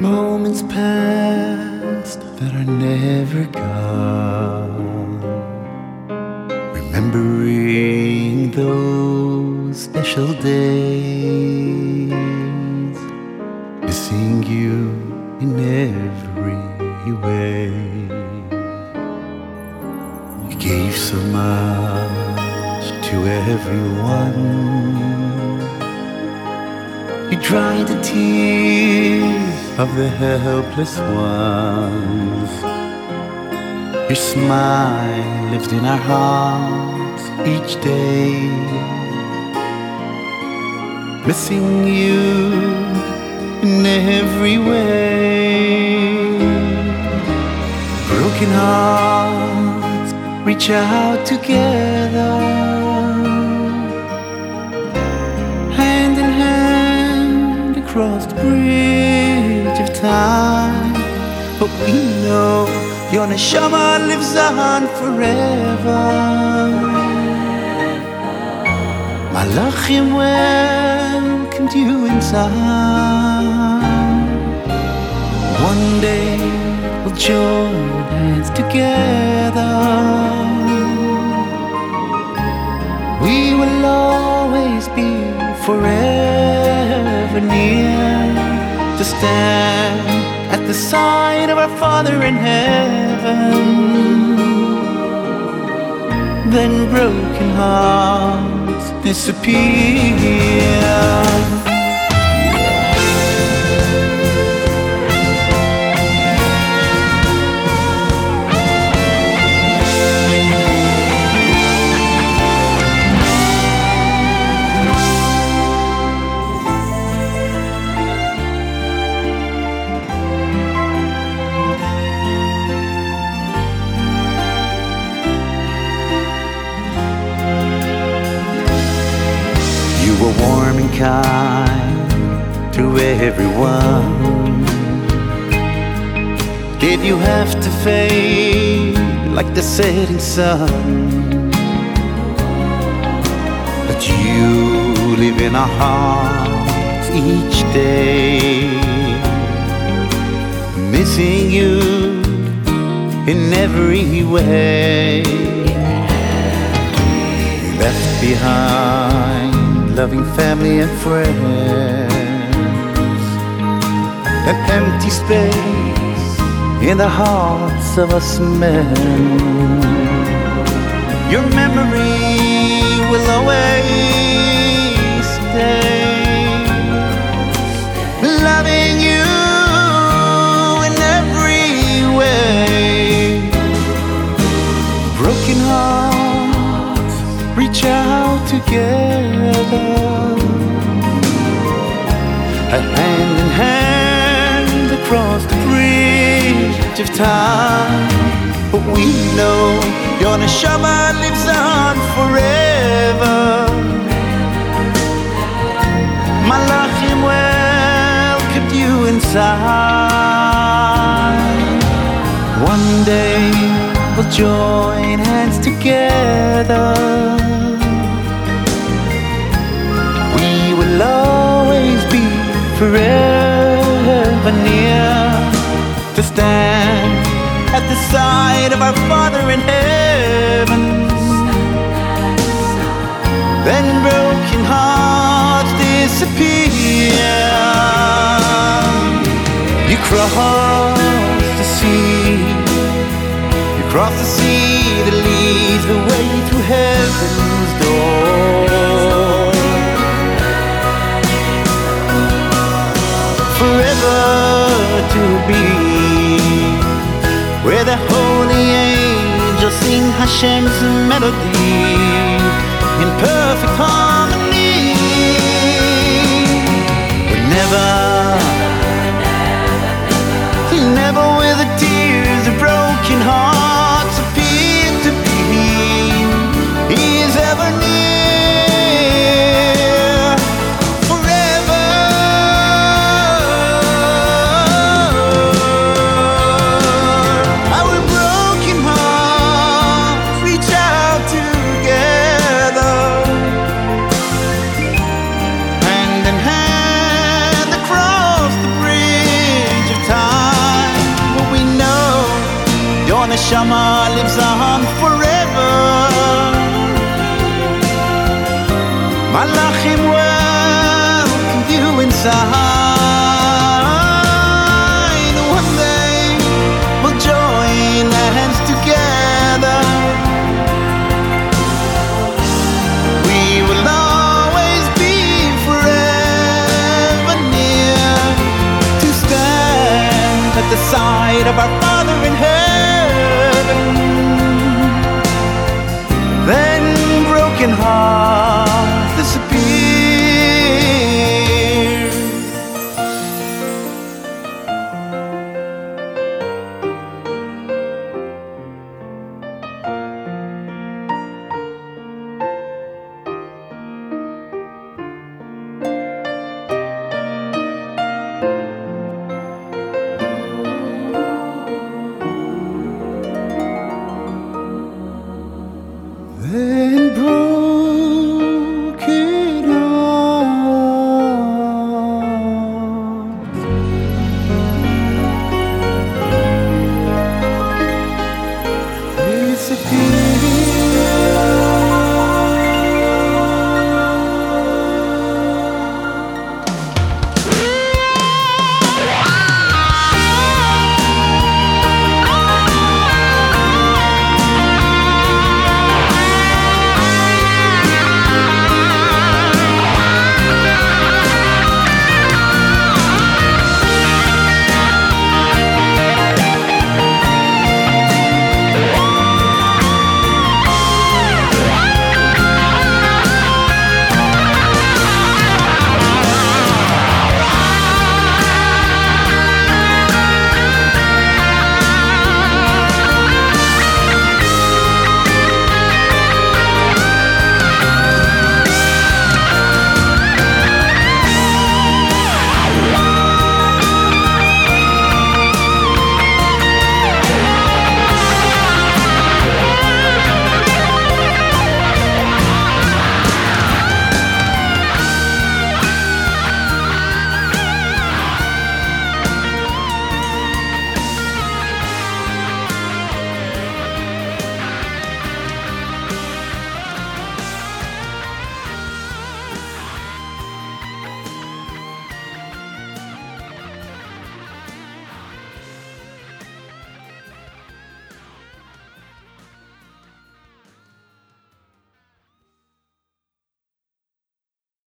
Moments past that are never gone. Remembering those special days. Missing you in every way. You gave so much to everyone. You dried the tears of the helpless ones. Your smile lived in our hearts each day. Missing you in every way. Broken hearts reach out together, hand in hand across the bridge time. But we know your neshama lives on forever. Malachim welcomed you inside. One day we'll join hands together. We will always be forever near to stand at the side of our Father in heaven. Then broken hearts disappear. Were warm and kind to everyone. Did you have to fade like the setting sun? But you live in our hearts each day. Missing you in every way. Left behind loving family and friends. An empty space in the hearts of us men. Your memory will always across the bridge of time. But we know your neshama lives on forever. Malachim welcomed you inside. One day we'll join hands together. We will always be forever stand at the side of our Father in heaven. Then broken hearts disappear. You cross the sea. You cross the sea that leads the way to heaven's holy angels sing Hashem's melody in perfect harmony. But never, never will the tears of broken hearts appear to be. He is ever near, Shama lives on forever. Malachim welcome you inside. One day we'll join hands together. We will always be forever near to stand at the side of our.